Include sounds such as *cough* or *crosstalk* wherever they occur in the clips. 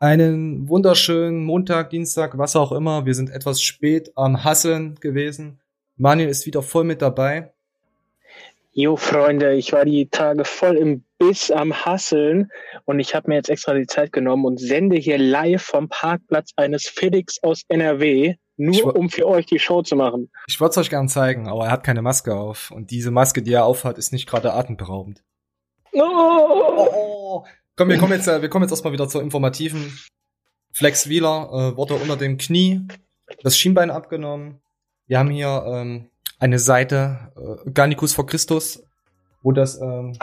Einen wunderschönen Montag, Dienstag, was auch immer. Wir sind etwas spät am Hasseln gewesen. Manuel ist wieder voll mit dabei. Jo, Freunde, ich war die Tage voll im Biss am Hasseln und ich habe mir jetzt extra die Zeit genommen und sende hier live vom Parkplatz eines FedEx aus NRW, nur um für euch die Show zu machen. Ich wollte es euch gern zeigen, aber er hat keine Maske auf. Und diese Maske, die er aufhat, ist nicht gerade atemberaubend. Oh. oh. Komm, wir kommen jetzt, äh, wir kommen jetzt erstmal wieder zur informativen. Flex Wheeler äh, wurde unter dem Knie das Schienbein abgenommen. Wir haben hier ähm, eine Seite, äh, Garnicus vor Christus, wo das, ähm,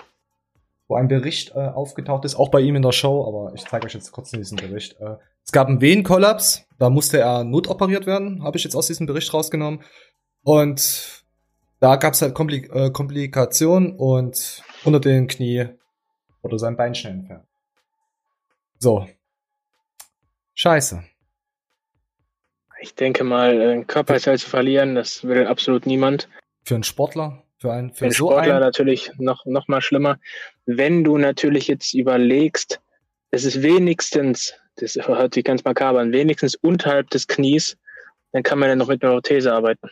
wo ein Bericht äh, aufgetaucht ist, auch bei ihm in der Show, aber ich zeige euch jetzt kurz diesen Bericht. Äh, es gab einen Venenkollaps, da musste er notoperiert werden, habe ich jetzt aus diesem Bericht rausgenommen. Und da gab es halt Komplik äh, Komplikationen und unter dem Knie oder sein Bein schnell entfernt. So. Scheiße. Ich denke mal, ein Körperteil zu verlieren, das will absolut niemand. Für einen Sportler? Für einen, für, für einen so Sportler einen? natürlich noch, noch mal schlimmer. Wenn du natürlich jetzt überlegst, es ist wenigstens, das hört sich ganz makaber an, wenigstens unterhalb des Knies, dann kann man ja noch mit einer Prothese arbeiten.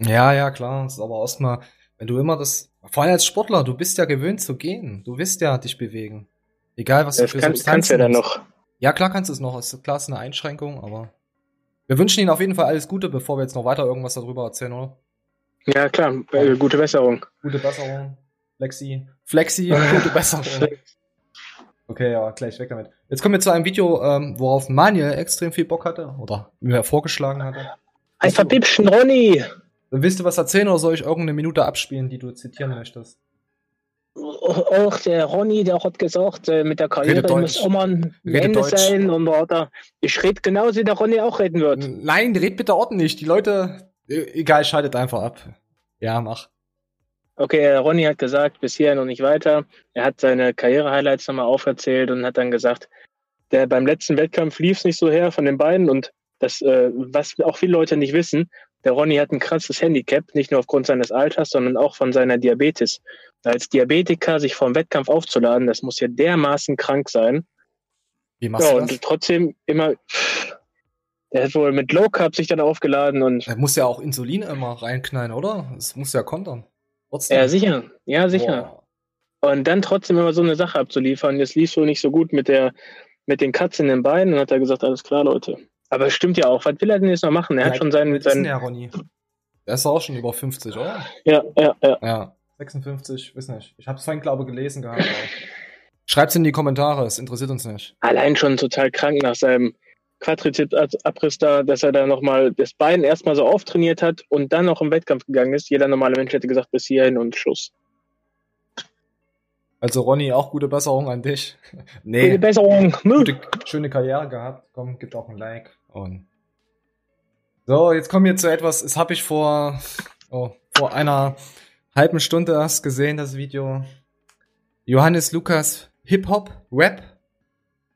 Ja, ja, klar. Das ist aber erstmal, wenn du immer das, vor allem als Sportler, du bist ja gewöhnt zu gehen. Du willst ja dich bewegen. Egal, was das du für kann, Substanzen kannst ja dann noch. Ja, klar kannst du es noch. Ist klar, ist eine Einschränkung, aber wir wünschen Ihnen auf jeden Fall alles Gute, bevor wir jetzt noch weiter irgendwas darüber erzählen, oder? Ja, klar. Äh, gute Besserung. Gute Besserung. Flexi. Flexi, *laughs* gute Besserung. Okay, ja, gleich weg damit. Jetzt kommen wir zu einem Video, ähm, worauf Manuel extrem viel Bock hatte oder mir vorgeschlagen hatte. Ein verpipschen Ronny! Willst du was erzählen oder soll ich irgendeine Minute abspielen, die du zitieren möchtest? Auch der Ronny, der hat gesagt, äh, mit der Karriere muss immer ein Ende Deutsch. sein. Und da, ich rede genauso, wie der Ronny auch reden wird. Nein, red bitte ordentlich. Die Leute, äh, egal, schaltet einfach ab. Ja, mach. Okay, Ronny hat gesagt, bis hierhin und nicht weiter. Er hat seine Karriere-Highlights nochmal auferzählt und hat dann gesagt, der beim letzten Wettkampf lief es nicht so her von den beiden und das, äh, was auch viele Leute nicht wissen, der Ronny hat ein krasses Handicap, nicht nur aufgrund seines Alters, sondern auch von seiner Diabetes. Als Diabetiker sich vor dem Wettkampf aufzuladen, das muss ja dermaßen krank sein. Wie machst ja, du das? Und trotzdem immer, der hat wohl mit Low Carb sich dann aufgeladen und. Er muss ja auch Insulin immer reinknallen, oder? Es muss ja kontern. Trotzdem. Ja, sicher. Ja, sicher. Boah. Und dann trotzdem immer so eine Sache abzuliefern. Jetzt lief wohl nicht so gut mit der, mit den Katzen in den Beinen und hat er gesagt, alles klar, Leute. Aber es stimmt ja auch. Was will er denn jetzt noch machen? Er ja, hat schon seinen. seinen der Ronny? Der ist auch schon über 50, oder? Ja, ja, ja. Ja, 56, weiß nicht. Ich habe es vorhin, glaube ich, gelesen gehabt. Schreibt's in die Kommentare, es interessiert uns nicht. Allein schon total krank nach seinem Quadrizeps-Abriss da, dass er da nochmal das Bein erstmal so auftrainiert hat und dann noch im Wettkampf gegangen ist. Jeder normale Mensch hätte gesagt, bis hierhin und Schluss. Also Ronny, auch gute Besserung an dich. *laughs* nee. Gute Besserung. Gute, schöne Karriere gehabt. Komm, gibt auch ein Like. Und so, jetzt kommen wir zu etwas, das habe ich vor, oh, vor einer halben Stunde erst gesehen, das Video. Johannes Lukas Hip-Hop, Rap.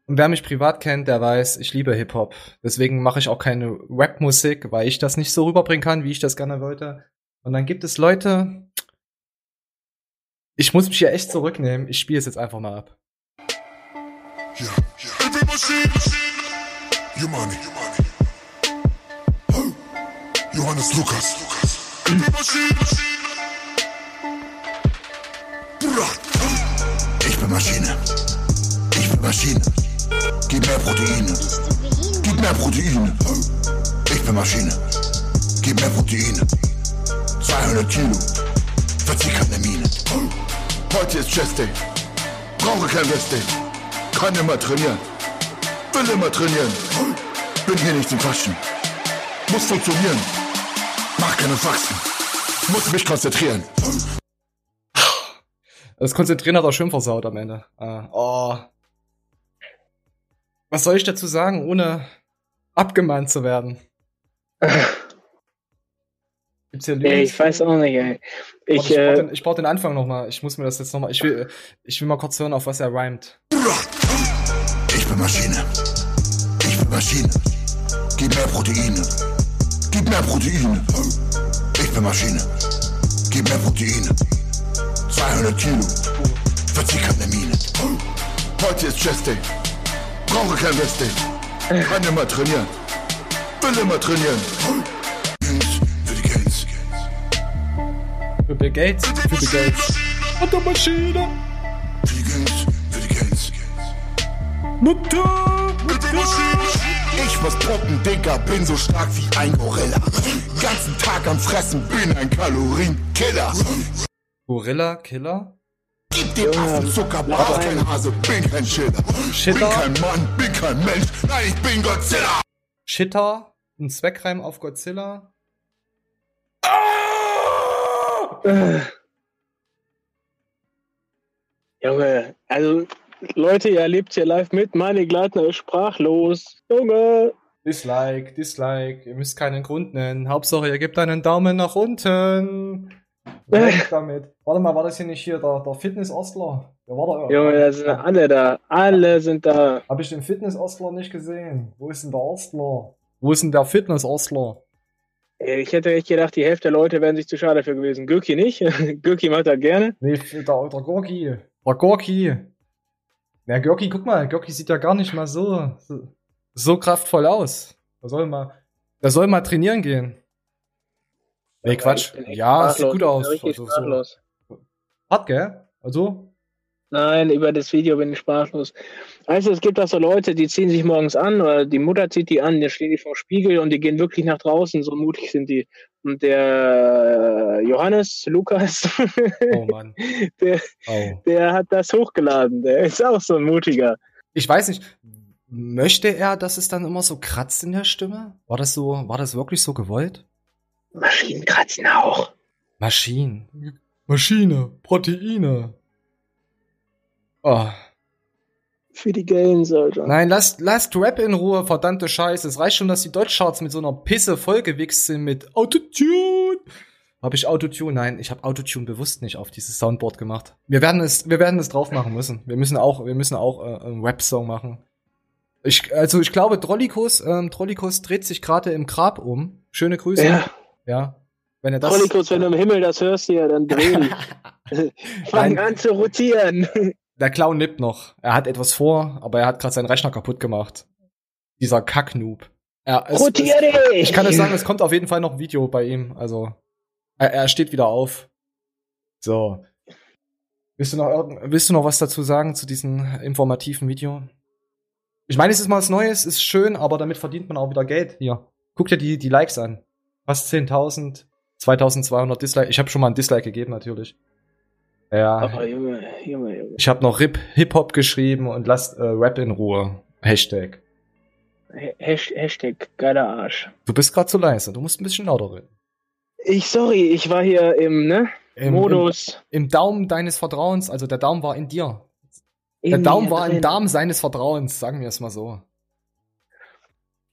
Und wer mich privat kennt, der weiß, ich liebe Hip-Hop. Deswegen mache ich auch keine Rap-Musik, weil ich das nicht so rüberbringen kann, wie ich das gerne wollte. Und dann gibt es Leute, ich muss mich hier echt zurücknehmen. Ich spiele es jetzt einfach mal ab. Ja, ja. Johannes Lukas. Ich bin Maschine. Ich bin Maschine. Gib mehr Proteine. Gib mehr Proteine. Ich bin Maschine. Gib mehr Proteine. 200 Kilo. Verzieh keine Mine. Heute ist Chest Day. Brauche kein Rest Day. Kann immer trainieren. Will immer trainieren. Bin hier nicht zum Quatschen. Muss funktionieren. Mach keine Faxen. Muss mich konzentrieren. Das Konzentrieren hat auch schön versaut am Ende. Uh, oh. Was soll ich dazu sagen, ohne abgemahnt zu werden? Gibt's hier Ey, ich weiß auch nicht, ey. Ich, ich, äh, brauch den, ich brauch den Anfang nochmal. Ich muss mir das jetzt nochmal. Ich will, ich will mal kurz hören, auf was er rhymt. Ich bin Maschine. Ich bin Maschine. Gib mehr Proteine. Gib mehr Proteine. Ich bin Maschine. Gib mehr Proteine. 200 Kilo. Verzieh keine Mine. Heute ist Chest Day. Brauche kein Wrestling. Kann immer trainieren. Will immer trainieren. Für die Gates. Für Bill Gates. Für Bill Gates. Und der Maschine. Für die Gates. Für die Gates. Mutter. Ich muss pumpen, Digga, bin so stark wie ein Gorilla. Ganzen Tag am Fressen, bin ein Kalorienkiller. Gorilla Killer. Gib dem Affen Zucker, brauch kein Hase, bin kein Schiller. Bin Shitter. kein Mann, bin kein Mensch, nein, ich bin Godzilla. Shitter. Ein Zweckreim auf Godzilla. Äh. Junge, also Leute, ihr erlebt hier live mit. Manni Gleitner ist sprachlos. Junge. Dislike, Dislike. Ihr müsst keinen Grund nennen. Hauptsache, ihr gebt einen Daumen nach unten. Weg damit. Warte mal, war das hier nicht hier der, der Fitness-Ostler? Der war da. Junge, da sind alle da. Alle sind da. Hab ich den Fitness-Ostler nicht gesehen? Wo ist denn der Ostler? Wo ist denn der Fitness-Ostler? Ich hätte echt gedacht, die Hälfte der Leute wären sich zu schade für gewesen. Gürki nicht. *laughs* Gürki macht das gerne. Nee, der, der Gorki. Der Gorki. Na, Gorki, guck mal, Gorki sieht ja gar nicht mal so, so, so kraftvoll aus. Der soll mal, der soll mal trainieren gehen. Nee, Quatsch. Ja, es sieht gut aus. Also, so. Hart, gell? Also, Nein, über das Video bin ich sprachlos. Also es gibt auch so Leute, die ziehen sich morgens an oder die Mutter zieht die an, dann stehen die vor dem Spiegel und die gehen wirklich nach draußen, so mutig sind die. Und der Johannes, Lukas, oh *laughs* Mann. der, Oh. der hat das hochgeladen. Der ist auch so ein mutiger. Ich weiß nicht, möchte er, dass es dann immer so kratzt in der Stimme? War das so, war das wirklich so gewollt? Maschinen kratzen auch. Maschinen. Maschine, Proteine. Oh. Für die Gains, Alter. Nein, lasst, lasst Rap in Ruhe, verdammte Scheiße. Es reicht schon, dass die Deutschcharts mit so einer Pisse vollgewichst sind mit Autotune. Habe ich Autotune? Nein, ich habe Autotune bewusst nicht auf dieses Soundboard gemacht. Wir werden es, wir werden es drauf machen müssen. Wir müssen auch, wir müssen auch äh, einen Rap-Song machen. Ich, also ich glaube, Trollikus, ähm, Trollikus dreht sich gerade im Grab um. Schöne Grüße. Ja, Ja. Wenn er das. Trollikus, wenn du im Himmel das hörst hier, dann drehen. *laughs* Fang Nein. an zu rotieren. Der Clown lebt noch. Er hat etwas vor, aber er hat gerade seinen Rechner kaputt gemacht. Dieser Kacknoob. Er, es, ich kann es sagen, es kommt auf jeden Fall noch ein Video bei ihm. Also, er, er steht wieder auf. So. Willst du noch, willst du noch was dazu sagen zu diesem informativen Video? Ich meine, es ist mal was Neues, ist schön, aber damit verdient man auch wieder Geld. Hier, guck dir die, die Likes an. Fast 10.000, 2.200 Dislike. Ich habe schon mal ein Dislike gegeben, natürlich. Ja, Oh, Junge, Junge, Junge. ich habe noch Rip Hip-Hop geschrieben und lasst äh, Rap in Ruhe. Hashtag. Hasht- Hashtag geiler Arsch. Du bist gerade zu leise, du musst ein bisschen lauter reden. Ich, sorry, ich war hier im, ne, Im, Modus. Im, Im Daumen deines Vertrauens, also der Daumen war in dir. in Der Daumen war im drin. Darm seines Vertrauens, sagen wir es mal so.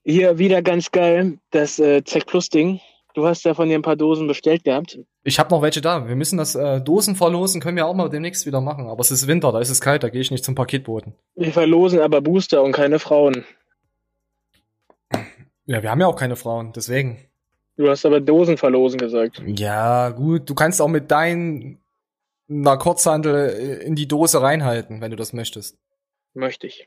Hier wieder ganz geil, das äh, Zack Plus Ding. Du hast ja von dir ein paar Dosen bestellt gehabt. Ich habe noch welche da. Wir müssen das äh, Dosen verlosen, können wir auch mal demnächst wieder machen. Aber es ist Winter, da ist es kalt, da gehe ich nicht zum Paketboten. Wir verlosen aber Booster und keine Frauen. Ja, wir haben ja auch keine Frauen, deswegen. Du hast aber Dosen verlosen gesagt. Ja, gut, du kannst auch mit deinen Kurzhandel äh, in die Dose reinhalten, wenn du das möchtest. Möchte ich.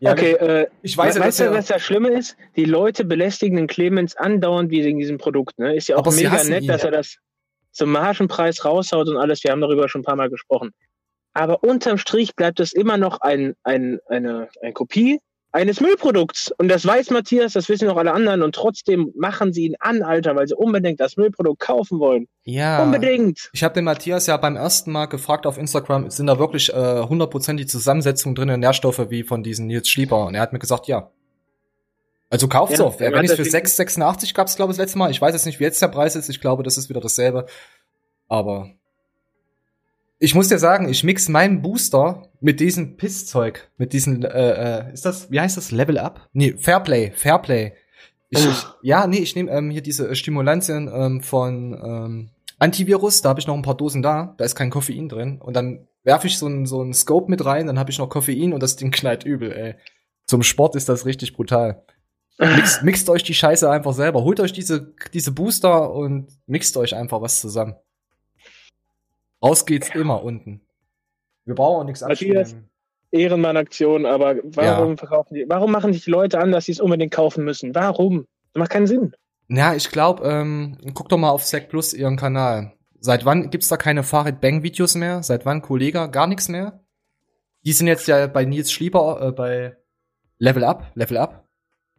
Ja, okay, äh, Ich weiß ja, weißt du, was das Schlimme ist? Die Leute belästigen den Clemens andauernd wegen diesem Produkt. Ne? Ist ja auch Aber mega nett, ihn. dass er das zum Margenpreis raushaut und alles. Wir haben darüber schon ein paar Mal gesprochen. Aber unterm Strich bleibt es immer noch ein, ein, eine, eine Kopie eines Müllprodukts. Und das weiß Matthias, das wissen auch alle anderen. Und trotzdem machen sie ihn an, Alter, weil sie unbedingt das Müllprodukt kaufen wollen. ja. Unbedingt. Ich habe den Matthias ja beim ersten Mal gefragt auf Instagram, sind da wirklich äh, 100% die Zusammensetzung drin, Nährstoffe wie von diesen Nils Schlieper? Und er hat mir gesagt, ja. Also kauft's Ja, auf. er Wenn ich für das- 6,86 gab's glaube ich das letzte Mal. Ich weiß jetzt nicht, wie jetzt der Preis ist. Ich glaube, das ist wieder dasselbe. Aber ich muss dir sagen, ich mix meinen Booster mit diesem Pisszeug, mit diesen, äh, äh, ist das, wie heißt das, Level Up? Nee, Fairplay, Fairplay. Ich, ich, ja, nee, ich nehme ähm, hier diese äh, Stimulantien ähm, von ähm, Antivirus, da habe ich noch ein paar Dosen da, da ist kein Koffein drin. Und dann werfe ich so ein, so ein Scope mit rein, dann habe ich noch Koffein und das Ding knallt übel, ey. Zum Sport ist das richtig brutal. Mixt, *laughs* mixt euch die Scheiße einfach selber. Holt euch diese, diese Booster und mixt euch einfach was zusammen. Raus geht's immer unten. Wir brauchen auch nichts Matthias? abspielen. Ehrenmann-Aktion, aber warum ja. verkaufen die, warum machen sich die Leute an, dass sie es unbedingt kaufen müssen? Warum? Das macht keinen Sinn. Ja, ich glaube, ähm, guck doch mal auf Sec Plus ihren Kanal. Seit wann gibt's da keine Farid Bang Videos mehr? Seit wann Kollege? Gar nichts mehr? Die sind jetzt ja bei Nils Schlieber äh, bei Level Up, Level Up.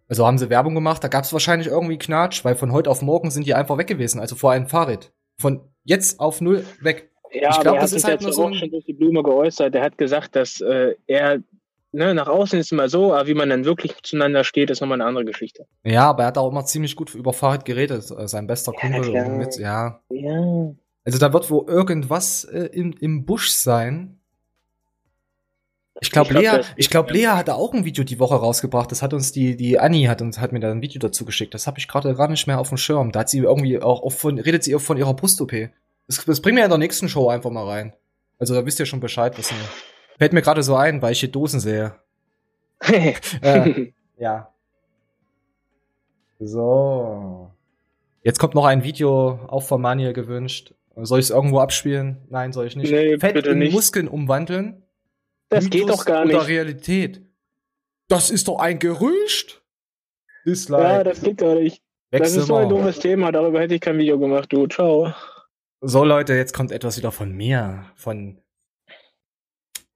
Also haben sie Werbung gemacht, da gab's wahrscheinlich irgendwie Knatsch, weil von heute auf morgen sind die einfach weg gewesen, also vor einem Fahrrad. Von jetzt auf null weg. Ja, ich glaube, das ist halt nur so auch schon durch die Blume geäußert. Er hat gesagt, dass äh, er ne, nach außen ist immer so, aber wie man dann wirklich zueinander steht, ist nochmal eine andere Geschichte. Ja, aber er hat auch immer ziemlich gut über Fahrrad geredet, äh, sein bester Kumpel ja, mit, ja. ja. Also da wird wohl irgendwas äh, im, im Busch sein. Ich glaube, glaub, Lea, ich glaube, Lea hatte auch ein Video die Woche rausgebracht. Das hat uns die, die Annie hat uns, hat mir da ein Video dazu geschickt. Das habe ich gerade gar nicht mehr auf dem Schirm. Da hat sie irgendwie auch, auch von, redet sie auch von ihrer Brust-OP. Das, das bringen wir in der nächsten Show einfach mal rein. Also da wisst ihr schon Bescheid, was mir. Fällt mir gerade so ein, weil ich hier Dosen sehe. *laughs* äh, ja. So. Jetzt kommt noch ein Video, auch von Manuel gewünscht. Soll ich es irgendwo abspielen? Nein, soll ich nicht. Nee, Fett bitte in nicht. Muskeln umwandeln? Das Mythos geht doch gar nicht. Oder Realität? Das ist doch ein Gerücht. Dislike. Ja, das geht gar nicht. Wechsel das ist so ein dummes Thema, darüber hätte ich kein Video gemacht, du. Ciao. So, Leute, jetzt kommt etwas wieder von mir. Von.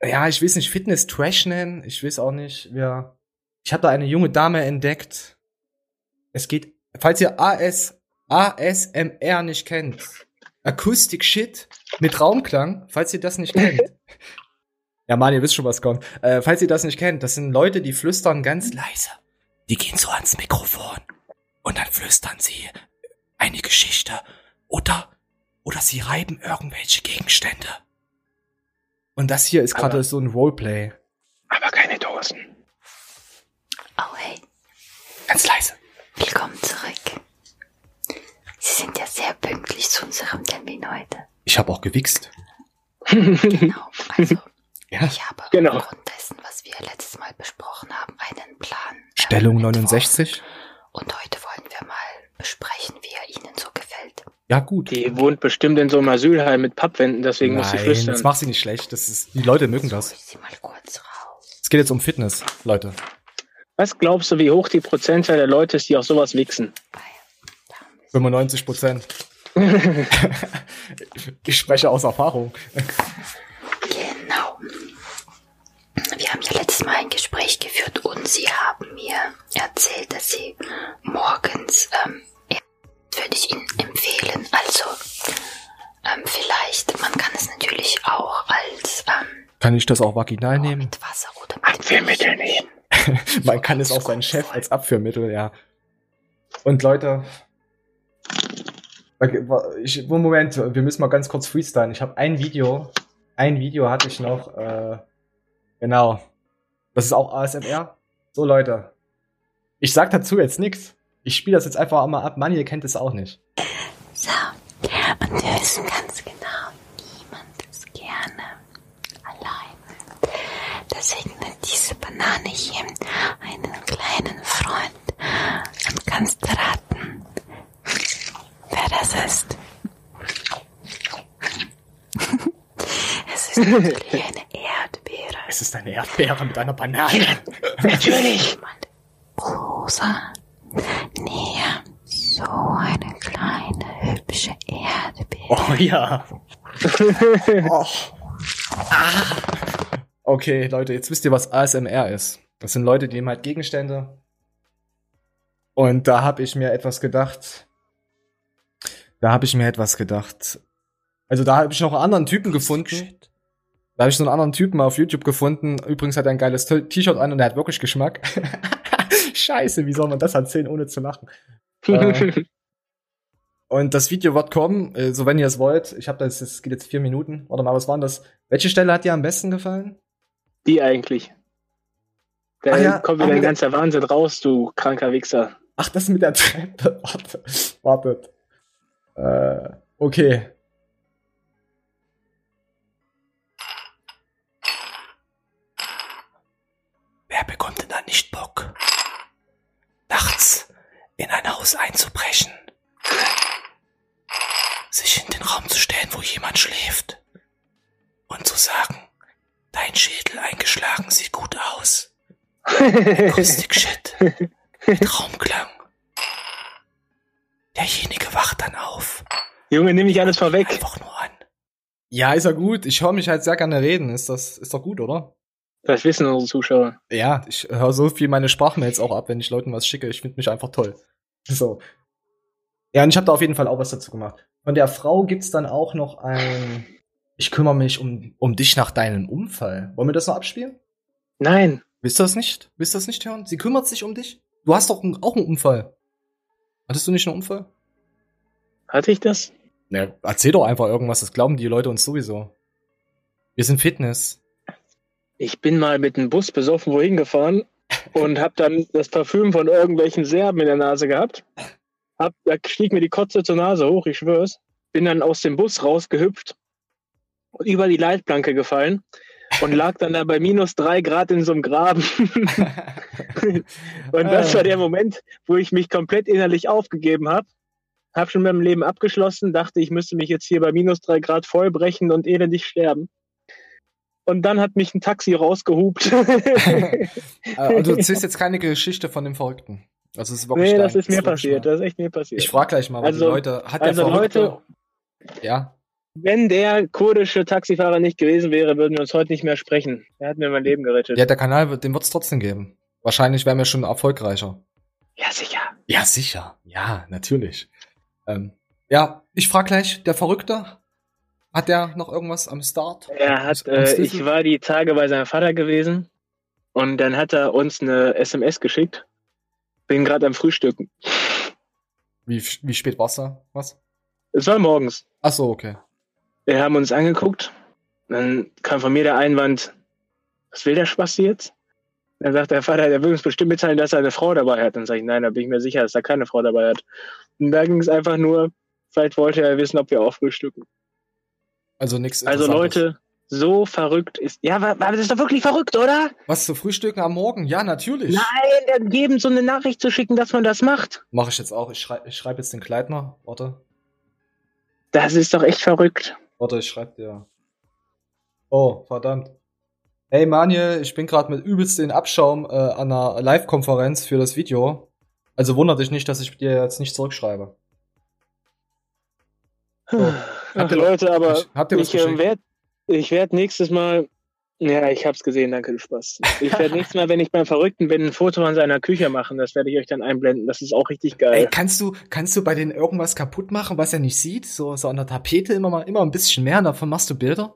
Ja, ich weiß nicht, Fitness Trash nennen. Ich weiß auch nicht, wer. Ich habe da eine junge Dame entdeckt. Es geht, falls ihr AS, ASMR nicht kennt, Akustik Shit mit Raumklang, falls ihr das nicht kennt. *laughs* ja, Mann, ihr wisst schon, was kommt. Äh, falls ihr das nicht kennt, das sind Leute, die flüstern ganz leise. Die gehen so ans Mikrofon und dann flüstern sie eine Geschichte oder oder sie reiben irgendwelche Gegenstände. Und das hier ist gerade so ein Roleplay. Aber keine Dosen. Oh hey. Ganz leise. Willkommen zurück. Sie sind ja sehr pünktlich zu unserem Termin heute. Ich habe auch gewichst. genau, also *laughs* ja. ich habe genau. aufgrund dessen, was wir letztes Mal besprochen haben, einen Plan. Äh, Stellung 69. Und heute wollen wir mal besprechen, wie er Ihnen so. Ja, gut. Die wohnt bestimmt in so einem Asylheim mit Pappwänden, deswegen Nein, muss sie flüstern. das macht sie nicht schlecht. Das ist, die Leute mögen das. Sie mal kurz raus. Es geht jetzt um Fitness, Leute. Was glaubst du, wie hoch die Prozentzahl der Leute ist, die auf sowas wichsen? 95 Prozent. *laughs* ich spreche aus Erfahrung. Genau. Wir haben ja letztes Mal ein Gespräch geführt und Sie haben mir erzählt, dass Sie morgens, ähm, würde ich Ihnen empfehlen, also ähm, vielleicht, man kann es natürlich auch als ähm, Kann ich das auch vaginal nehmen? Mit Wasser oder mit Abführmittel nehmen. *laughs* man kann es auch seinen Chef als Abführmittel, ja. Und Leute, Okay, ich, Moment, wir müssen mal ganz kurz freestylen. Ich habe ein Video, ein Video hatte ich noch, äh, genau. Das ist auch ASMR. So Leute, ich sag dazu jetzt nichts. Ich spiele das jetzt einfach mal ab. Mann, ihr kennt es auch nicht. So, und wir wissen ganz genau, niemand ist gerne allein. Deswegen hat diese Banane hier einen kleinen Freund und kannst raten, wer das ist. *laughs* es ist natürlich eine Erdbeere. Es ist eine Erdbeere mit einer Banane. natürlich. *laughs* Rosa. Nee, so eine kleine hübsche Erdbeere. Oh ja. *laughs* oh. Ah. Okay, Leute, jetzt wisst ihr, was ASMR ist. Das sind Leute, die nehmen halt Gegenstände. Und da habe ich mir etwas gedacht. Da habe ich mir etwas gedacht. Also da habe ich noch einen anderen Typen gefunden. Da habe ich so einen anderen Typen auf YouTube gefunden. Übrigens hat er ein geiles T-Shirt an und er hat wirklich Geschmack. *laughs* Scheiße, wie soll man das erzählen, ohne zu lachen? äh, und das Video wird kommen, äh, so wenn ihr es wollt. Ich habe das, es geht jetzt vier Minuten. Warte mal, was waren das? Welche Stelle hat dir am besten gefallen? Die eigentlich. Da ja, kommt wieder ein ganzer Wahnsinn raus, du kranker Wichser. Ach, das mit der Treppe. *laughs* Warte, wartet. Äh, okay. In ein Haus einzubrechen, sich in den Raum zu stellen, wo jemand schläft und zu sagen, Dein Schädel eingeschlagen sieht gut aus. Akustik-Shit. Mit Raumklang. Derjenige wacht dann auf. Junge, nimm mich alles vorweg. Einfach nur an. Ja, ist ja gut. Ich höre mich halt sehr gerne reden. Ist das, ist doch gut, oder? Das wissen unsere Zuschauer. Ja, ich höre so viel meine Sprachmails auch ab, wenn ich Leuten was schicke. Ich finde mich einfach toll. So. Ja, und ich habe da auf jeden Fall auch was dazu gemacht. Von der Frau gibt's dann auch noch ein Ich kümmere mich um, um dich nach deinem Unfall. Wollen wir das noch abspielen? Nein. Willst du das nicht? Willst du das nicht hören? Sie kümmert sich um dich? Du hast doch auch einen Unfall. Hattest du nicht einen Unfall? Hatte ich das? Ja, erzähl doch einfach irgendwas, das glauben die Leute uns sowieso. Wir sind Fitness. Ich bin mal mit dem Bus besoffen wohin gefahren und hab dann das Parfüm von irgendwelchen Serben in der Nase gehabt. Hab, da stieg mir die Kotze zur Nase hoch, ich schwör's. Bin dann aus dem Bus rausgehüpft und über die Leitplanke gefallen und lag dann da bei minus drei Grad in so einem Graben. *laughs* und das war der Moment, wo ich mich komplett innerlich aufgegeben habe. Hab schon mit dem Leben abgeschlossen, dachte, ich müsste mich jetzt hier bei minus drei Grad vollbrechen und elendig sterben. Und dann hat mich ein Taxi rausgehupt. *laughs* also du *laughs* erzählst jetzt keine Geschichte von dem Verrückten. Also es ist wirklich nee, das ist mir wirklich passiert. mal. Das ist echt mir passiert. Ich frage gleich mal, Also- Leute, hat also der Verrückte, heute- ja, Wenn der kurdische Taxifahrer nicht gewesen wäre, würden wir uns heute nicht mehr sprechen. Er hat mir mein Leben gerettet. ja, der Kanal, wird- den wird's trotzdem geben. Wahrscheinlich wären wir schon erfolgreicher. ja sicher. Ja, sicher. Ja, natürlich. Ähm, ja, ich frage gleich, der Verrückte, hat der noch irgendwas am Start? Er hat, äh, ich war die Tage bei seinem Vater gewesen und dann hat er uns eine SMS geschickt. Bin gerade am Frühstücken. Wie, wie spät war's da? Was? Es war morgens. Ach so, okay. Wir haben uns angeguckt. Dann kam von mir der Einwand, was will der Spaß jetzt? Dann sagt der Vater, der will uns bestimmt mitteilen, dass er eine Frau dabei hat. Dann sage ich, nein, da bin ich mir sicher, dass er keine Frau dabei hat. Und da ging es einfach nur, vielleicht wollte er wissen, ob wir auch frühstücken. Also nichts Also Leute, so verrückt ist. Ja, aber, das ist doch wirklich verrückt, oder? Was zu frühstücken am Morgen? Ja, natürlich. Nein, dann geben so eine Nachricht zu schicken, dass man das macht. Mache ich jetzt auch. Ich schreibe ich schreib jetzt den Kleidner. Warte. Das ist doch echt verrückt. Warte, ich schreib dir. Oh, verdammt. Hey Manuel, ich bin gerade mit übelst den Abschaum äh, an einer Live-Konferenz für das Video. Also wundert dich nicht, dass ich dir jetzt nicht zurückschreibe. So. Ach, Habt ihr- Leute, aber ich- habt ihr was ich, äh, geschickt? werd, nächstes Mal. Ja, ich hab's gesehen, danke, du Spaß. Ich werde *laughs* nächstes Mal, wenn ich beim Verrückten bin, ein Foto von seiner Küche machen. Das werde ich euch dann einblenden. Das ist auch richtig geil. Ey, kannst du, kannst du bei denen irgendwas kaputt machen, was er nicht sieht? So, so an der Tapete immer mal, immer ein bisschen mehr, davon machst du Bilder?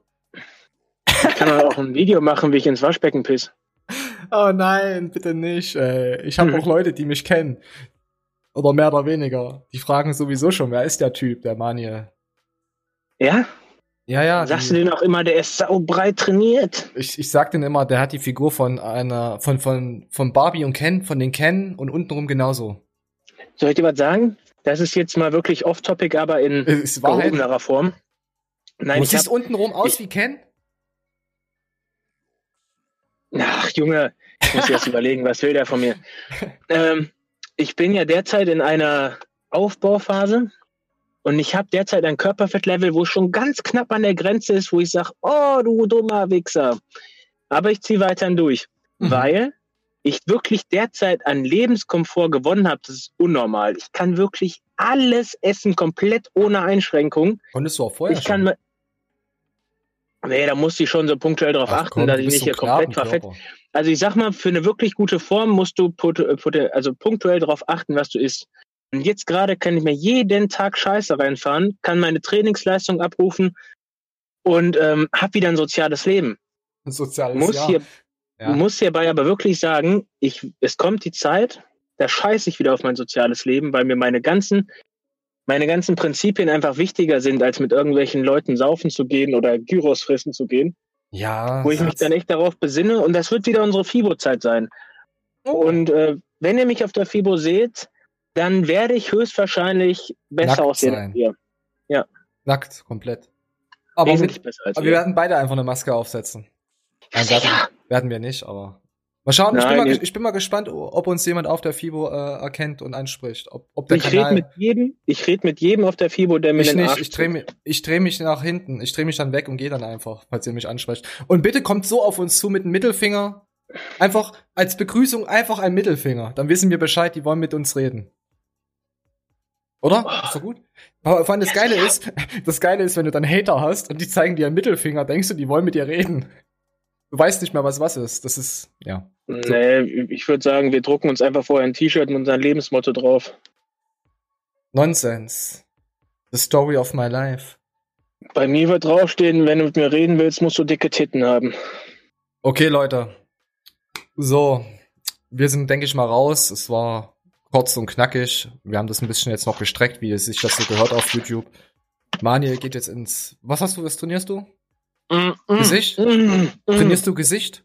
Ich kann aber auch ein Video machen, wie ich ins Waschbecken piss. Oh nein, bitte nicht. Ey. Ich habe Mhm. auch Leute, die mich kennen. Oder mehr oder weniger. Die fragen sowieso schon, wer ist der Typ, der Manuel? Ja? Ja, ja. Sagst die, du denen auch immer, der ist saubreit trainiert? ich, ich sag denen immer, der hat die Figur von einer, von, von, von Barbie und Ken, von den Ken und untenrum genauso. Soll ich dir was sagen? Das ist jetzt mal wirklich off-topic, aber in gehobenerer Form. Nein, Du ich siehst hab, untenrum aus ich- wie Ken? Ach, Junge, ich muss jetzt *laughs* überlegen, was will der von mir? Ähm, ich bin ja derzeit in einer Aufbauphase und ich habe derzeit ein Körperfettlevel, wo es schon ganz knapp an der Grenze ist, wo ich sage, oh, du dummer Wichser. Aber ich ziehe weiterhin durch, Mhm. weil ich wirklich derzeit an Lebenskomfort gewonnen habe. Das ist unnormal. Ich kann wirklich alles essen, komplett ohne Einschränkung. Konntest du auch vorher ich kann schon? mir. Nee, da muss ich schon so punktuell darauf Ach achten, komm, dass ich nicht so hier komplett verfett. Also ich sag mal, für eine wirklich gute Form musst du also punktuell darauf achten, was du isst. Und jetzt gerade kann ich mir jeden Tag Scheiße reinfahren, kann meine Trainingsleistung abrufen und ähm, hab wieder ein soziales Leben. Ein soziales Muss Jahr. hier, Ja. muss hierbei aber wirklich sagen, ich, es kommt die Zeit, da scheiße ich wieder auf mein soziales Leben, weil mir meine ganzen, meine ganzen Prinzipien einfach wichtiger sind, als mit irgendwelchen Leuten saufen zu gehen oder Gyros fressen zu gehen, Ja. wo ich mich dann echt darauf besinne und das wird wieder unsere FIBO-Zeit sein. Oh. Und äh, wenn ihr mich auf der FIBO seht, dann werde ich höchstwahrscheinlich besser Nackt aussehen als ihr. Nackt, komplett. Aber, mit, aber wir werden beide einfach eine Maske aufsetzen. Nein, werden, werden wir nicht, aber Mal schauen, ich, bin mal, ich bin mal gespannt, ob uns jemand auf der FIBO äh, erkennt und anspricht. Ob, ob der ich rede mit jedem, ich rede mit jedem auf der FIBO, der mir ich den nicht, ich drehe mich, ich dreh mich nach hinten. Ich drehe mich dann weg und gehe dann einfach, falls ihr mich ansprecht. Und bitte kommt so auf uns zu mit dem Mittelfinger. Einfach als Begrüßung einfach ein Mittelfinger. Dann wissen wir Bescheid, die wollen mit uns reden. Oder? Ist doch gut. Aber vor allem das Geile ist, das Geile ist, wenn du dann Hater hast und die zeigen dir einen Mittelfinger, denkst du, die wollen mit dir reden. Du weißt nicht mehr, was was ist. Das ist, ja. Nee, ich würde sagen, wir drucken uns einfach vorher ein T-Shirt mit unserem Lebensmotto drauf. Nonsense. The story of my life. Bei mir wird draufstehen, wenn du mit mir reden willst, musst du dicke Titten haben. Okay, Leute. So, wir sind, denke ich mal, raus. Es war kurz und knackig. Wir haben das ein bisschen jetzt noch gestreckt, wie es sich das so gehört auf YouTube. Maniel geht jetzt ins. Was hast du, was trainierst du? Mm, mm, Gesicht? Mm, Trainierst du Gesicht?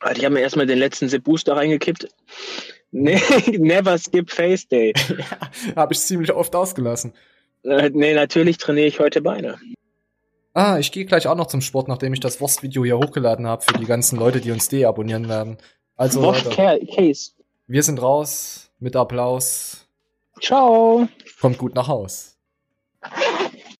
Ah, die haben mir erstmal den letzten Sip Booster reingekippt. Nee, *laughs* never skip Face Day. *laughs* ja, habe ich ziemlich oft ausgelassen. Äh, nee, natürlich trainiere ich heute Beine. Ah, ich gehe gleich auch noch zum Sport, nachdem ich das Wurst-Video hier hochgeladen habe für die ganzen Leute, die uns deabonnieren werden. Also, Leute, Case. Wir sind raus mit Applaus. Ciao. Kommt gut nach Haus.